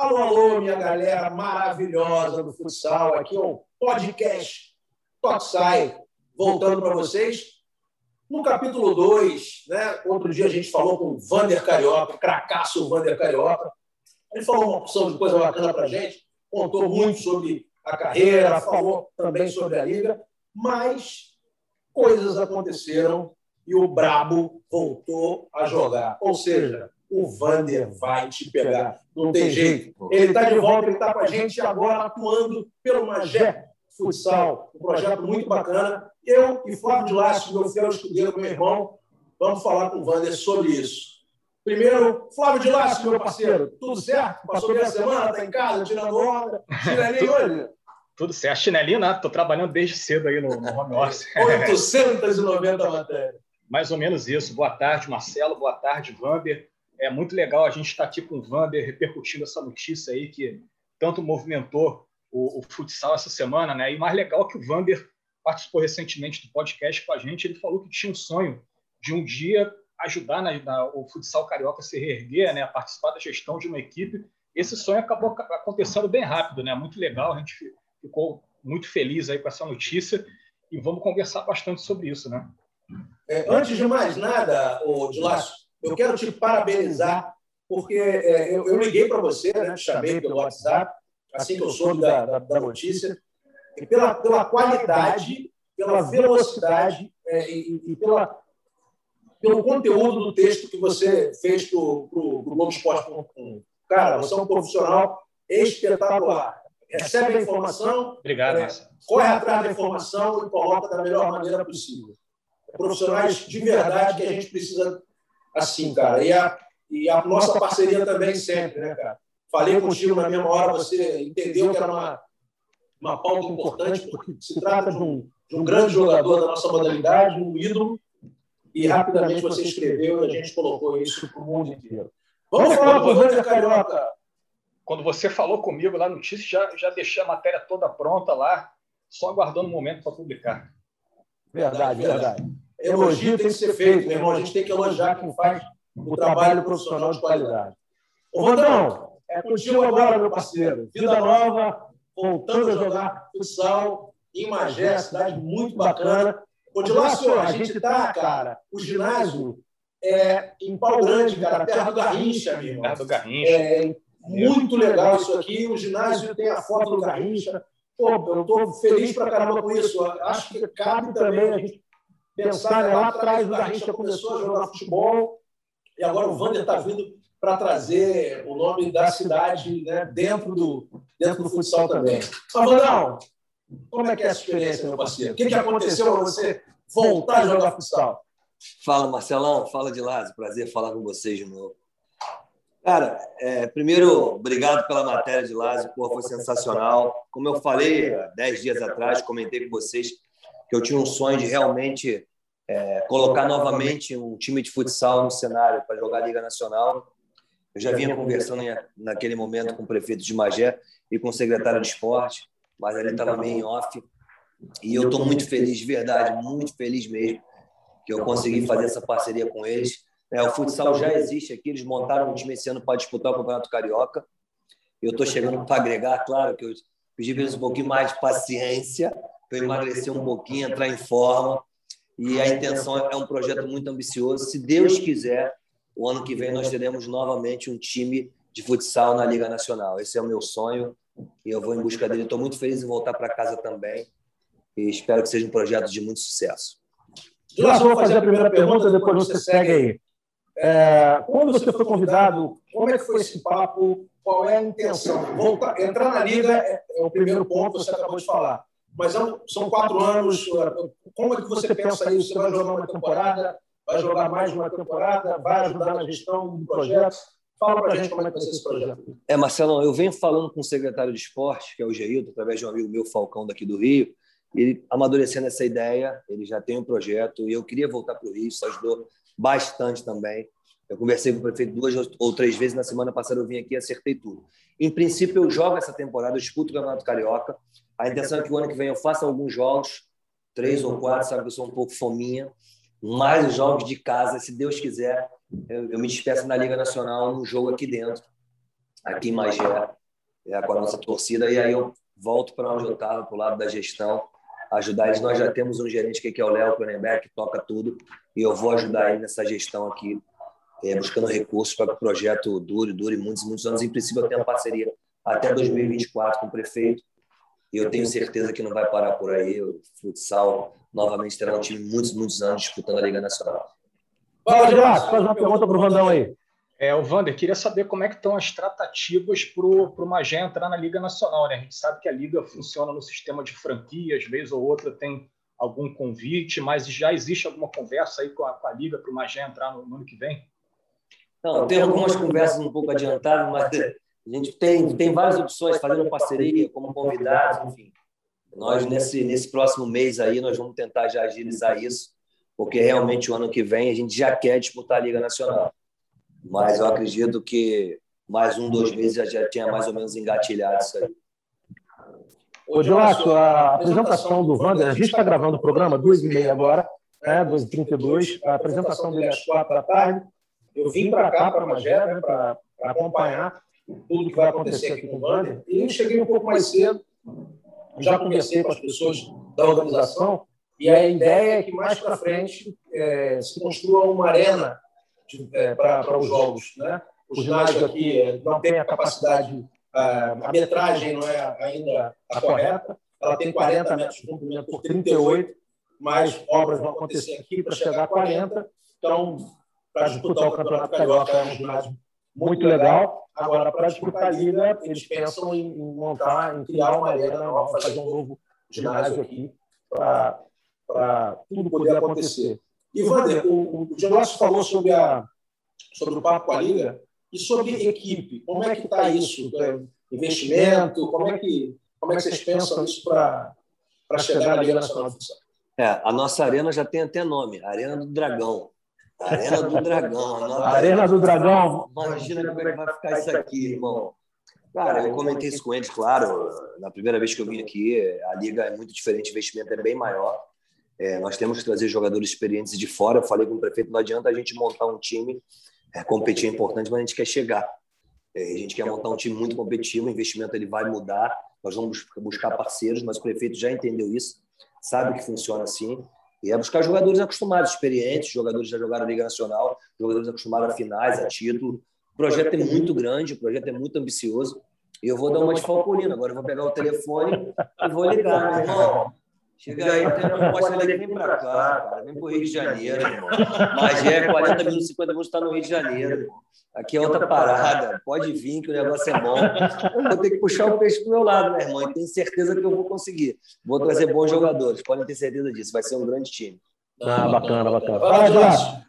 Alô, alô, minha galera maravilhosa do futsal. Aqui é o podcast Toxai, voltando para vocês. No capítulo 2, né, outro dia a gente falou com o Vander Carioca, cracaço Vander Carioca. Ele falou uma opção de coisa bacana para a gente, contou muito sobre a carreira, falou também sobre a liga, mas coisas aconteceram e o Brabo voltou a jogar. Ou seja, o Vander vai te pegar. Não tem jeito. Ele está de volta, ele está com a gente agora atuando pelo Magé Futsal, um projeto muito bacana. Eu e Flávio de Lácio, meu fiel escudeiro, meu irmão, vamos falar com o Vander sobre isso. Primeiro, Flávio de Lácio, meu parceiro, tudo certo? Passou bem a semana? Está em casa, tirando onda? Chinelinho hoje? Tudo certo. Chinelinho, né? Estou trabalhando desde cedo aí no, no home office. 890 matérias. Mais ou menos isso. Boa tarde, Marcelo. Boa tarde, Vander é muito legal a gente estar aqui com o Vander repercutindo essa notícia aí que tanto movimentou o, o futsal essa semana, né? E mais legal que o Vander participou recentemente do podcast com a gente, ele falou que tinha um sonho de um dia ajudar na, na, o futsal carioca a se reerguer, né? A participar da gestão de uma equipe. Esse sonho acabou acontecendo bem rápido, né? Muito legal, a gente ficou muito feliz aí com essa notícia e vamos conversar bastante sobre isso, né? É, antes de mais nada, o Dilácio, eu quero te parabenizar, porque é, eu, eu, liguei para você, né, te chamei pelo WhatsApp, assim que eu soube da, da, da notícia, e pela, pela qualidade, pela velocidade é, e, e pela, pelo conteúdo do texto que você fez para o Globoesporte.com. Cara, você é um profissional espetacular. Recebe a informação, Obrigado, é, corre atrás da informação e coloca da melhor maneira possível. Profissionais de verdade que a gente precisa assim, cara. E a, e a nossa parceria também sempre, né, cara? Falei contigo na mesma hora, você entendeu que era uma, uma pauta importante, porque se trata de um, de um grande jogador da nossa modalidade, um ídolo, e rapidamente você escreveu e a gente colocou isso para o mundo inteiro. Vamos falar para o Carioca. Quando você falou comigo lá no notícia, já, já deixei a matéria toda pronta lá, só aguardando o um momento para publicar. Verdade, verdade elogio tem que ser feito, meu irmão. A gente tem que elogiar quem faz o trabalho profissional de qualidade. Ô, Vandão, é contigo agora, meu parceiro. Vida nova, voltando a jogar futsal em Magé, cidade muito bacana. Ô, de lá, senhor, a gente está, cara, o ginásio é em Pau Grande, cara, perto do Garrincha, meu irmão. Perto do Garrincha. É muito legal isso aqui. O ginásio tem a foto do Garrincha. Pô, eu estou feliz pra caramba com isso. Acho que cabe também a gente pensar né, lá atrás o Garrincha começou a jogar futebol e agora o Wander está vindo para trazer o nome da cidade né, dentro, do, dentro do futsal também. Mas, Vandão, como é que é essa experiência, meu parceiro? O que, que aconteceu para você voltar a jogar futsal? Fala, Marcelão. Fala de Lázaro. Prazer falar com vocês de novo. Cara, é, primeiro, obrigado pela matéria de Lázaro. Pô, foi sensacional. Como eu falei há 10 dias atrás, comentei com vocês que eu tinha um sonho de realmente é, colocar novamente um time de futsal no cenário para jogar a Liga Nacional. Eu já vinha conversando naquele momento com o prefeito de Magé e com o secretário de esporte, mas ele estava meio em off. E eu estou muito feliz, de verdade, muito feliz mesmo, que eu consegui fazer essa parceria com eles. É, o futsal já existe aqui, eles montaram um time esse ano para disputar o Campeonato Carioca. Eu estou chegando para agregar, claro, que eu pedi para eles um pouquinho mais de paciência, para eu emagrecer um pouquinho, entrar em forma e a intenção é um projeto muito ambicioso. Se Deus quiser, o ano que vem nós teremos novamente um time de futsal na Liga Nacional. Esse é o meu sonho e eu vou em busca dele. Estou muito feliz em voltar para casa também e espero que seja um projeto de muito sucesso. Já vou fazer a primeira pergunta, depois você segue aí. É, quando você foi convidado, como é que foi esse papo? Qual é a intenção? Voltar, entrar na Liga é, é o primeiro ponto que você acabou de falar mas é são quatro anos. Como é que você pensa isso? Você vai jogar uma temporada? Vai jogar mais uma temporada? Vai ajudar na gestão do projeto? Fala para a gente como é que vai ser esse projeto. É, Marcelo, eu venho falando com o secretário de esporte, que é o Geildo, através de um amigo meu, Falcão, daqui do Rio, ele amadurecendo essa ideia, ele já tem um projeto, e eu queria voltar para o Rio, isso ajudou bastante também. Eu conversei com o prefeito duas ou três vezes, na semana passada eu vim aqui e acertei tudo. Em princípio, eu jogo essa temporada, eu disputo o Campeonato Carioca, a intenção é que o ano que vem eu faça alguns jogos, três ou quatro, sabe que eu sou um pouco fominha, mais os jogos de casa, se Deus quiser, eu, eu me despeço na Liga Nacional, num jogo aqui dentro. aqui em Magé, é, com a nossa torcida, e aí eu volto para onde eu estava, para o lado da gestão, ajudar eles. Nós já temos um gerente aqui, que é o Léo Cronenberg, que toca tudo, e eu vou ajudar ele nessa gestão aqui, é, buscando recursos para que o projeto dure, dure muitos, muitos anos. Em princípio, eu tenho uma parceria até 2024 com o prefeito, e eu tenho certeza que não vai parar por aí. O futsal novamente terá um time muitos, muitos anos disputando a Liga Nacional. Fala, Gerardo, faz uma pergunta para o Vandão aí. É, o Vander, queria saber como é que estão as tratativas para o Magé entrar na Liga Nacional. Né? A gente sabe que a Liga funciona no sistema de franquias, vez ou outra tem algum convite, mas já existe alguma conversa aí com a, com a Liga para o Magé entrar no, no, ano que vem? Não, tem algumas conversas um pouco adiantadas, mas a gente tem, tem várias opções, fazendo parceria, como convidados, enfim. Nós, nesse, nesse próximo mês aí, nós vamos tentar já agilizar isso, porque realmente o ano que vem a gente já quer disputar a Liga Nacional mas eu acredito que mais um, dois meses já, já tinha mais ou menos engatilhado isso aí. Ô, Dilácio, a apresentação do Wander, a gente está gravando o programa, duas e meia agora, né, duas e trinta e dois, a apresentação dele é às quatro da tarde. Eu vim para cá, para Magé, né, para acompanhar tudo que vai acontecer aqui com o Wander, e cheguei um pouco mais cedo, já conversei com as pessoas da organização, e a ideia é que mais para frente é, se construa uma arena é, para os jogos. Né? O ginásio aqui não tem a capacidade, a, a metragem não é ainda a correta, ela tem 40 metros de comprimento por 38, mas obras vão acontecer aqui para chegar a 40. Então, para disputar o Campeonato Carioca é um ginásio muito legal. Agora, para disputar a Liga, eles pensam em montar, em criar uma arena nova, fazer um novo ginásio aqui para tudo poder acontecer. E, Wander, o, o falou sobre, a, sobre o papo com a Liga e sobre equipe. Como é que está isso? É, investimento? Como é que, como é que vocês pensam isso para chegar na Liga Nacional de Futsal? É, a nossa arena já tem até nome, Arena do Dragão. Arena do Dragão. Arena do Dragão. Imagina como é que vai ficar isso aqui, irmão. Cara, eu comentei isso com eles, claro. Na primeira vez que eu vim aqui, a liga é muito diferente, o investimento é bem maior. É, nós temos que trazer jogadores experientes de fora. Eu falei com o prefeito, não adianta a gente montar um time, é, competir é importante, mas a gente quer chegar. É, a gente quer montar um time muito competitivo, o investimento ele vai mudar, nós vamos buscar parceiros, mas o prefeito já entendeu isso, sabe que funciona assim, e é buscar jogadores acostumados, experientes, jogadores já jogaram Liga Nacional, jogadores acostumados a finais, a título. O projeto é muito grande, o projeto é muito ambicioso, e eu vou dar uma de Falcolino. Agora eu vou pegar o telefone e vou ligar, irmão. Chega aí, tem uma proposta daqui, vem para cá, cara. Vem para o Rio de Janeiro, irmão. é 40 minutos, 50 minutos, está no Rio de Janeiro. Aqui é outra parada. Pode vir, que o negócio é bom. Eu vou ter que puxar o peixe para o meu lado, meu irmão. E tenho certeza que eu vou conseguir. Vou trazer bons jogadores. Podem ter certeza disso. Vai ser um grande time. Ah, bacana, bacana. Fala,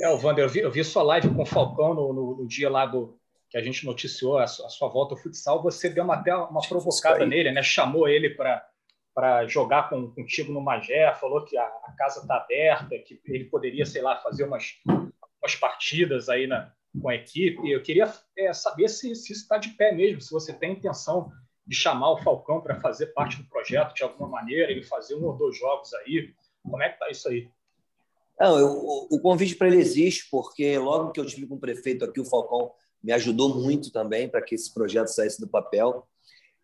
É, o Wander, eu vi, eu vi sua live com o Falcão no, no, no dia lá do, que a gente noticiou a sua, a sua volta ao futsal. Você deu uma, até uma provocada nele, né? Chamou ele para para jogar com, contigo no Magé, falou que a, a casa está aberta, que ele poderia, sei lá, fazer umas, umas partidas aí na, com a equipe. Eu queria é, saber se, se isso está de pé mesmo, se você tem intenção de chamar o Falcão para fazer parte do projeto de alguma maneira, ele fazer um ou dois jogos aí. Como é que está isso aí? Não, eu, o convite para ele existe, porque logo que eu tive com o prefeito aqui, o Falcão me ajudou muito também para que esse projeto saísse do papel.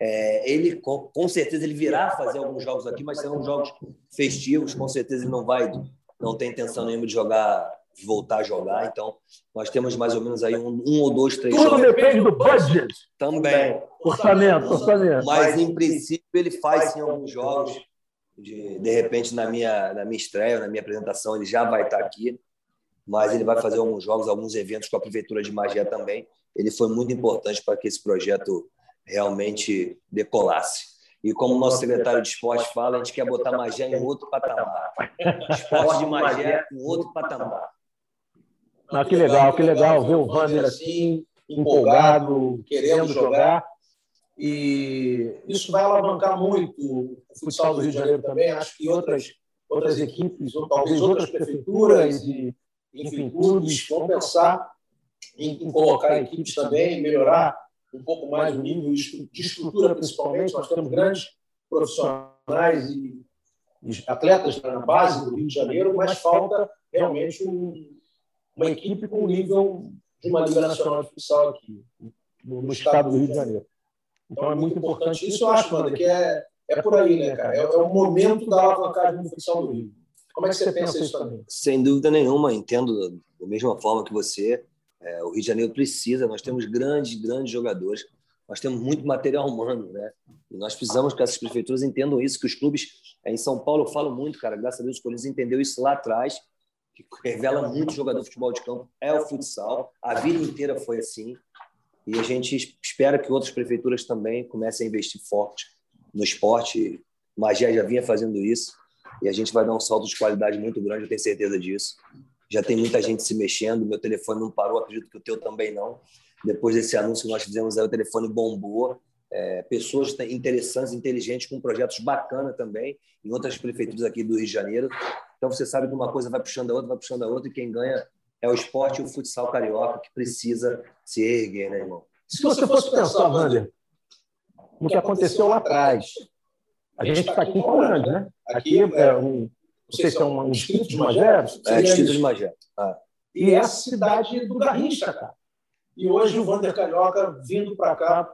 É, ele, com, com, certeza, ele virá fazer alguns jogos aqui, mas serão jogos festivos. Com certeza, ele não vai, não tem intenção nenhuma de jogar, de voltar a jogar. Então, nós temos mais ou menos aí um, um ou dois, três Tudo jogos. depende do budget. Também. Orçamento, orçamento. Mas, em princípio, ele faz sim alguns jogos. De, de repente, na minha, na minha estreia, na minha apresentação, ele já vai estar aqui. Mas ele vai fazer alguns jogos, alguns eventos com a Prefeitura de Magia também. Ele foi muito importante para que esse projeto realmente decolasse. E como o nosso secretário de esporte fala, a gente quer botar Magé em outro patamar. Esporte de Magé em outro patamar. Ah, que legal, que legal ver o Wander assim, empolgado, querendo jogar. E isso vai alavancar muito o futsal do Rio de Janeiro também. Acho que outras, outras equipes, ou talvez outras prefeituras e, enfim, clubes vão pensar em, em colocar equipes também, melhorar um pouco mais o nível de estrutura, principalmente. Nós temos grandes profissionais e atletas na base do Rio de Janeiro, mas falta realmente um, uma equipe com o nível de uma Liga Nacional de Futsal aqui. no, no estado do Rio de Janeiro. Então é muito importante isso. Eu acho, mano, que é, é por aí, né, cara? É, é o momento da alavancagem do futsal do Rio. Como é que você pensa isso também? Sem dúvida nenhuma, entendo da mesma forma que você. É, o Rio de Janeiro precisa, nós temos grandes, grandes jogadores, nós temos muito material humano, né? E nós precisamos que essas prefeituras entendam isso, que os clubes é, em São Paulo eu falo muito, cara, graças a Deus o Corinthians entendeu isso lá atrás, que revela muito jogador de futebol de campo, é o futsal, a vida inteira foi assim, e a gente espera que outras prefeituras também comecem a investir forte no esporte. Magé já vinha fazendo isso e a gente vai dar um salto de qualidade muito grande, eu tenho certeza disso. Já tem muita gente se mexendo, meu telefone não parou, acredito que o teu também não. Depois desse anúncio que nós fizemos aí, o telefone bombou. É, pessoas interessantes, inteligentes, com projetos bacanas também, em outras prefeituras aqui do Rio de Janeiro. Então você sabe que uma coisa vai puxando a outra, vai puxando a outra, e quem ganha é o esporte e o futsal carioca que precisa se erguer, né, irmão? Se você fosse pensar, Wander, no que aconteceu lá atrás, a gente está aqui em Grande, né? Aqui é um, se é um, distrito de Magé. É, distrito de Magé. Ah. E é a cidade do Garrincha, cara. E hoje o Wander Carioca vindo para cá,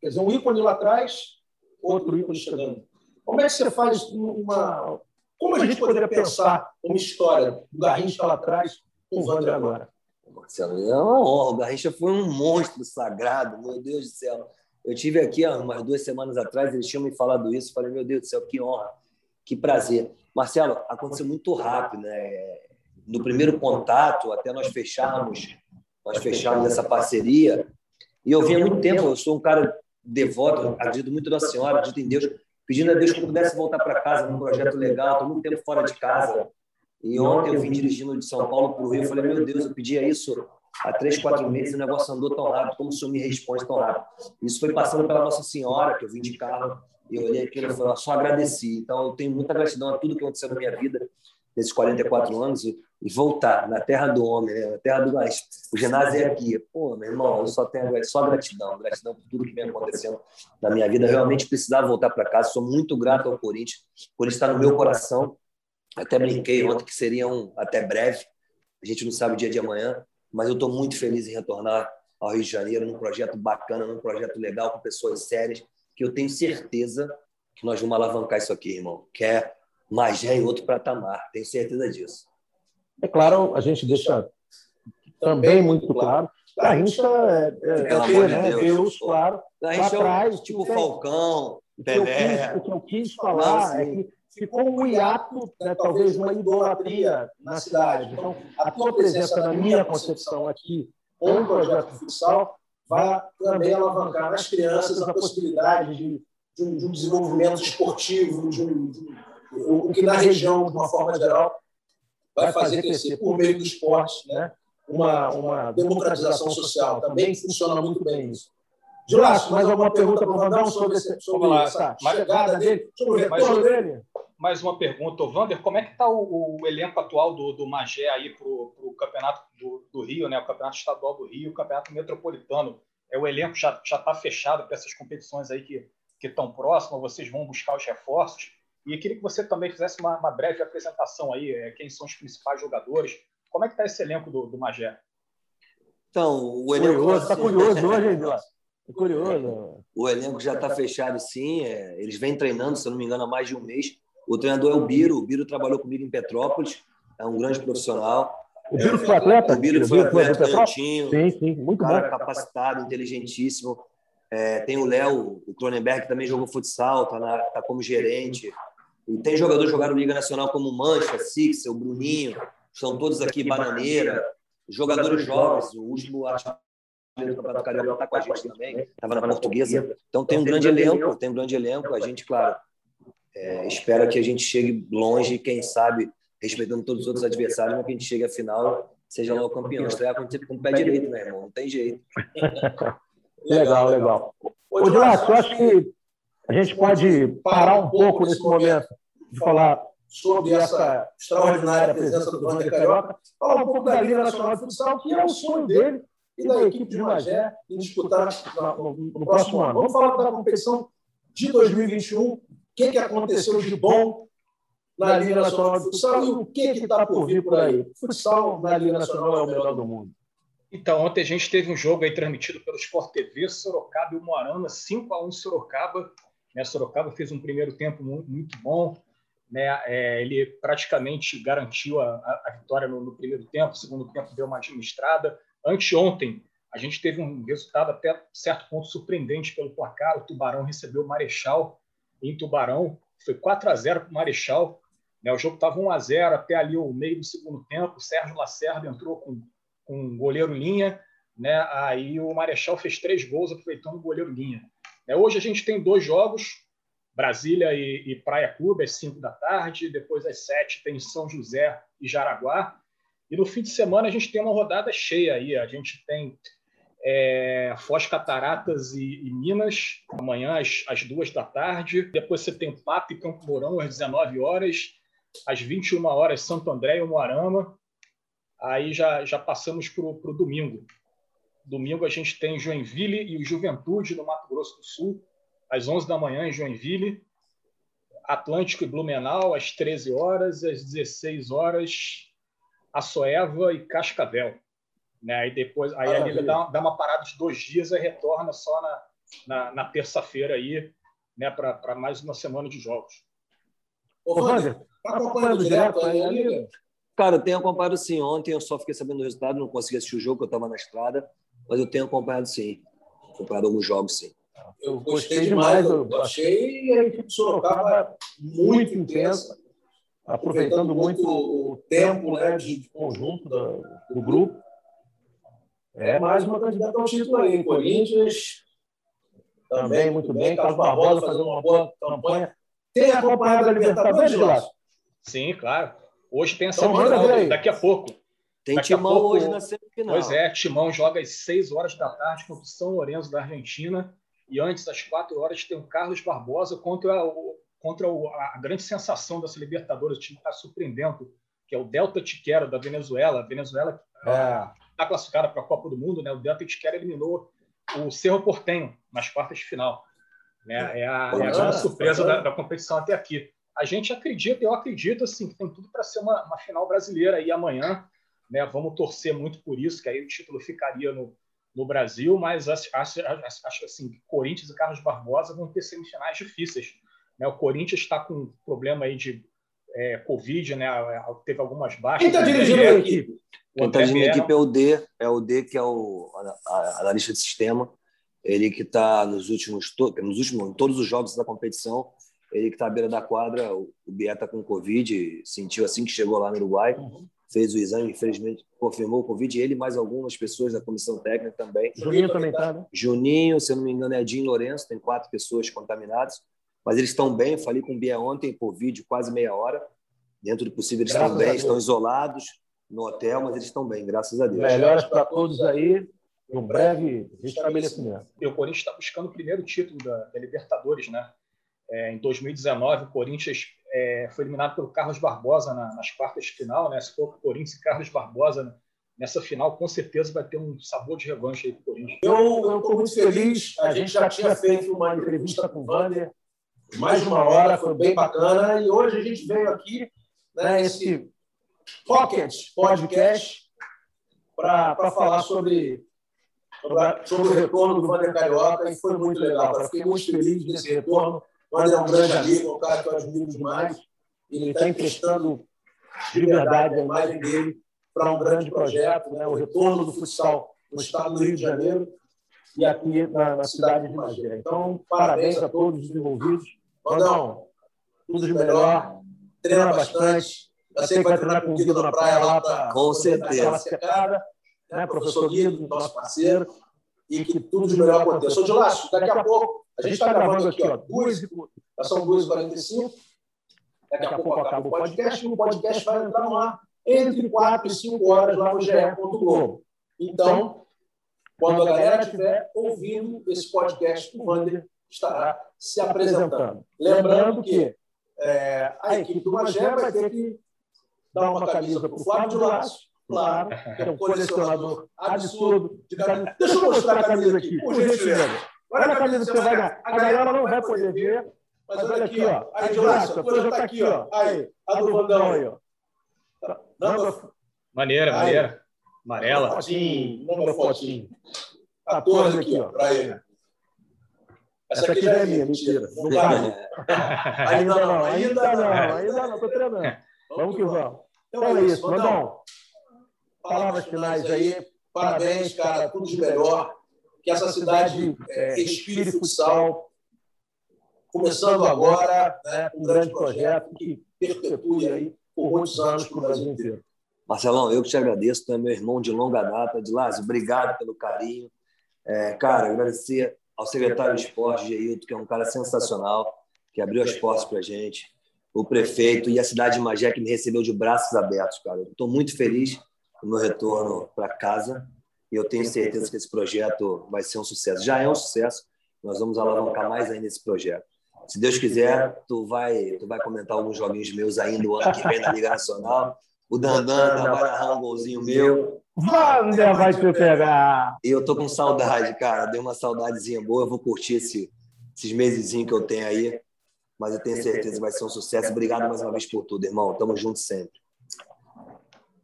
quer dizer, um ícone lá atrás, outro ícone chegando. Como é que você faz uma. Como a gente poderia pensar uma história do Garrincha lá atrás com o Wander agora? Marcelo, é uma honra. O Garrincha foi um monstro sagrado, meu Deus do céu. Eu tive aqui há umas duas semanas atrás, eles tinham me falado isso. Falei, meu Deus do céu, que honra, que prazer. Marcelo, aconteceu muito rápido, né? No primeiro contato, até nós fecharmos, nós fecharmos essa parceria. E eu vinha há muito tempo, eu sou um cara devoto, acredito muito na Senhora, acredito em Deus, pedindo a Deus que eu pudesse voltar para casa num projeto legal, estou muito tempo fora de casa. E ontem eu vim dirigindo de São Paulo para o Rio, eu falei, meu Deus, eu pedia isso há três, quatro meses, o negócio andou tão rápido, como o senhor me responde tão rápido? Isso foi passando pela Nossa Senhora, que eu vim de carro, eu olhei aquilo e falei, só agradeci. Então, eu tenho muita gratidão a tudo que aconteceu na minha vida, nesses 44 anos, e, voltar na terra do homem, né? na terra do gás. O ginásio é aqui. Pô, meu irmão, eu só tenho só gratidão, gratidão por tudo que vem acontecendo na minha vida. Eu realmente precisava voltar para casa, sou muito grato ao Corinthians, por estar no meu coração. Até brinquei ontem que seria um até breve, a gente não sabe o dia de amanhã, mas eu estou muito feliz em retornar ao Rio de Janeiro num projeto bacana, num projeto legal, com pessoas sérias, que eu tenho certeza que nós vamos alavancar isso aqui, irmão. Que é Magé em outro patamar, tenho certeza disso. É claro, a gente deixa também muito claro. Garrincha é, é, é, é né? Deus, Deus claro. Garrincha é tipo Falcão, Pelé. O que eu quis falar Não, é que ficou um hiato, né, talvez uma idolatria na cidade. Então, a tua presença, na minha concepção aqui, com o projeto futsal, vai também alavancar nas crianças a possibilidade de, de, um, de um, desenvolvimento esportivo, de um, o que na região, de uma forma geral, vai fazer crescer por meio do esporte, né? uma, uma democratização social. Também funciona muito bem isso. Dilácio, mais alguma pergunta para o Vandão sobre, esse, sobre essa chegada dele, sobre o retorno dele? Mais uma pergunta, Vander, como é que está o, o, elenco atual do, do Magé aí para o campeonato do, do, Rio, né? o campeonato estadual do Rio, o campeonato metropolitano? É, o elenco já está fechado para essas competições aí que estão próximas, vocês vão buscar os reforços. E eu queria que você também fizesse uma, uma breve apresentação aí, é, quem são os principais jogadores. Como é que está esse elenco do, do Magé? Então, o elenco... Está curioso hoje, Edilson? curioso. O elenco já está fechado, sim. É, eles vêm treinando, se eu não me engano, há mais de um mês. O treinador é o Biro. O Biro trabalhou comigo em Petrópolis. É um grande profissional. O Biro foi atleta? O Biro foi atleta canhotinho. Sim, sim. Muito cara bom. capacitado, inteligentíssimo. É, tem o Léo, o Cronenberg, que também jogou futsal, está tá como gerente. E tem jogadores que jogaram Liga Nacional como Mancha, Six, o Bruninho. São todos aqui, Bananeira. Jogadores jovens. O último, acho do Campeonato Carioca está com a gente também, estava na portuguesa. Então tem um grande elenco, tem um grande elenco. A gente, claro, é, espera que a gente chegue longe, quem sabe, respeitando todos os outros adversários, mas que a gente chegue à final, seja lá o campeão. Estrear com, com o pé direito, né, irmão? Não tem jeito. legal, legal. Ô, Dilácio, eu acho que a gente pode parar um pouco nesse momento de falar sobre essa extraordinária presença do Wander Carioca, falar um pouco da Liga Nacional de Futsal, que é o sonho dele, e da equipe de Magé em disputar no, próximo ano. Vamos falar da competição de 2021, o que, que aconteceu de bom na Liga Nacional de Futsal e o que está por vir por aí. Futsal na Liga Nacional é o melhor do mundo. Então, ontem a gente teve um jogo aí transmitido pelo Sport TV, Sorocaba e o Moarama, 5 a 1 Sorocaba. Né, Sorocaba fez um primeiro tempo muito bom, né, é, ele praticamente garantiu a, a vitória no, no, primeiro tempo, segundo tempo deu uma administrada. Anteontem, a gente teve um resultado até certo ponto surpreendente pelo placar. O Tubarão recebeu o Marechal em Tubarão, foi 4 a 0 para o Marechal. Né, o jogo estava 1 a 0 até ali o meio do segundo tempo. O Sérgio Lacerda entrou com, com um goleiro linha, né, aí o Marechal fez três gols aproveitando o goleiro linha. É, hoje a gente tem dois jogos, Brasília e, e Praia Clube, às 5 da tarde. Depois, às 7, tem São José e Jaraguá. E no fim de semana a gente tem uma rodada cheia aí. A gente tem é, Foz Cataratas e, e, Minas, amanhã às, às duas da tarde. Depois você tem Pato e Campo Mourão às 19 horas. Às 21 horas, Santo André e Moarama. Aí já, já passamos para o domingo. Domingo a gente tem Joinville e o Juventude no Mato Grosso do Sul às 11 da manhã em Joinville, Atlântico e Blumenau às 13 horas, às 16 horas Açoeva e Cascavel. Né? Aí depois aí a Liga dá, dá, uma parada de dois dias e retorna só na, na, na terça-feira aí, né, para mais uma semana de jogos. Ô, Wander, tá acompanhando direto aí a Liga? Cara, eu tenho acompanhado sim. Ontem eu só fiquei sabendo do resultado, não consegui assistir o jogo, porque eu estava na estrada, mas eu tenho acompanhado sim. Acompanhado alguns jogos sim eu gostei demais. Eu achei a equipe de Sorocaba muito intensa, aproveitando muito o tempo né, de conjunto do, do grupo. É mais uma candidata ao título aí. Corinthians também muito bem. Carlos Barbosa fazendo uma boa campanha. Tem acompanhado a Libertadores, lá? Sim, claro. Hoje tem a então, semifinal, daqui a pouco. Tem daqui Timão pouco, hoje na semifinal. Pois é, Timão joga às 6 horas da tarde contra o São Lourenço da Argentina. E antes, às quatro horas, tem o Carlos Barbosa contra, o, contra o, a grande sensação dessa Libertadores, o time está surpreendendo, que é o Delta Tiquero, da Venezuela. A Venezuela está é. classificada para a Copa do Mundo, né? o Delta Tiquero eliminou o Cerro Portenho nas quartas de final. Né? É, a, é a grande surpresa da, da, competição até aqui. A gente acredita, eu acredito, assim, que tem tudo para ser uma, uma, final brasileira aí amanhã. Né? Vamos torcer muito por isso, que aí o título ficaria no, no Brasil, mas acho, acho, acho assim, que Corinthians e Carlos Barbosa vão ter semifinais difíceis. Né? O Corinthians está com um problema aí de é, Covid, né? teve algumas baixas. Quem está dirigindo a equipe? Quem está dirigindo a equipe é o D, é o D que é o analista de sistema, ele que está nos últimos, nos últimos, em todos os jogos da competição, ele que está à beira da quadra, o Bieta está com Covid, sentiu assim que chegou lá no Uruguai, uhum fez o exame, infelizmente confirmou o Covid, ele mais algumas pessoas da comissão técnica também. Juninho também está, né? Juninho, se eu não me engano, é Edinho Lourenço, tem quatro pessoas contaminadas, mas eles estão bem. Falei com o Bia ontem por vídeo, quase meia hora. Dentro do possível, eles graças estão bem, estão isolados no hotel, mas eles estão bem, graças a Deus. Melhoras para todos aí, um breve restabelecimento. E o Corinthians está buscando o primeiro título da, da Libertadores, né? É, em 2019, o Corinthians é, foi eliminado pelo Carlos Barbosa na, nas quartas de final, né? Se for o Corinthians e Carlos Barbosa nessa final, com certeza vai ter um sabor de revanche aí para o Corinthians. Eu estou muito feliz. A gente já tinha feito uma entrevista com o Wander, mais de uma hora, foi bem bacana. E hoje a gente veio aqui, né, esse Pocket Podcast, para falar sobre, sobre, o retorno do Wander Carioca. E foi muito legal. Fiquei muito feliz nesse retorno. Wander é um grande amigo, um cara que eu admiro demais. Ele está emprestando de verdade a imagem dele para um grande projeto, né? o retorno do futsal no estado do Rio de Janeiro e aqui na, na cidade de Magé. Então, parabéns a todos os envolvidos. Mandão, tudo de melhor, treina bastante. Eu sei que vai treinar com o Guido na praia lá para com certeza. secada, né? professor Guido, nosso parceiro, e que tudo de melhor aconteça. Sou de Laço, daqui a pouco a gente está gravando aqui, ó, duas, já são 2h45. Daqui a pouco acaba o podcast e o podcast vai entrar no ar entre 4 e 5 horas lá no GE.globo. Então, quando a galera estiver ouvindo esse podcast, o Wander estará se apresentando. Lembrando que é, a equipe do Magé vai ter que dar uma camisa para o Flávio de Laço, claro, que é um colecionador absurdo de camisa. Deixa eu mostrar a camisa aqui, por gentileza. Olha a camisa que você vai ganhar. A galera não vai poder ver, mas olha aqui, ó. Aí, Jolácio, a tua já está aqui, ó. Aí, a do Vandão aí, ó. Maneira, maneira. Amarela. Fotinho, manda fotinho. 14 aqui, ó, para ele. Essa aqui já é minha, mentira. Não cabe. ainda não, ainda não, ainda não, estou treinando. Vamos que vamos. Então é isso, Mandão. Palavras finais aí. Parabéns, cara, tudo de melhor. Que essa cidade é, respire futsal. Começando agora, né, um grande projeto que perpetue aí por muitos anos para o Brasil inteiro. Marcelão, eu que te agradeço, tu é meu irmão de longa data. De Lázio, obrigado pelo carinho. É, cara, agradecer ao secretário de esporte, Geilton, que é um cara sensacional, que abriu as portas para a gente, o prefeito e a cidade de Magé, que me recebeu de braços abertos, cara. Estou muito feliz no meu retorno para casa e eu tenho certeza que esse projeto vai ser um sucesso. Já é um sucesso, nós vamos alavancar mais ainda esse projeto. Se Deus quiser, tu vai, tu vai comentar alguns joguinhos meus ainda o ano que vem na Liga Nacional. O Dandan vai narrar um golzinho meu. Wander vai te pegar. E eu tô com saudade, cara. Deu uma saudadezinha boa. Eu vou curtir esse, esses meses que eu tenho aí. Mas eu tenho certeza que vai ser um sucesso. Obrigado mais uma vez por tudo, irmão. Tamo junto sempre.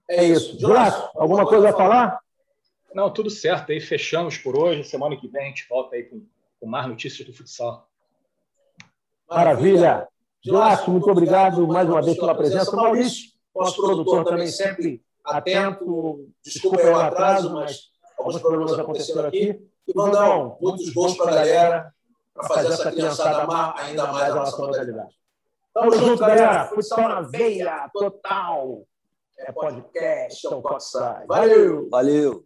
É isso. Juraço, alguma coisa a falar? Não, tudo certo. Aí fechamos por hoje. Semana que vem a gente volta aí com, com mais notícias do futsal. Maravilha. Juraço, muito obrigado mais uma vez pela presença. Maurício, nosso produtor também sempre atento. Desculpa o atraso, mas alguns problemas aconteceram aqui. E mandar muitos bons para a galera para fazer essa criançada amar ainda mais a nossa modalidade. Tamo junto, galera. Futsal na veia, total. É podcast, é um Valeu! Valeu!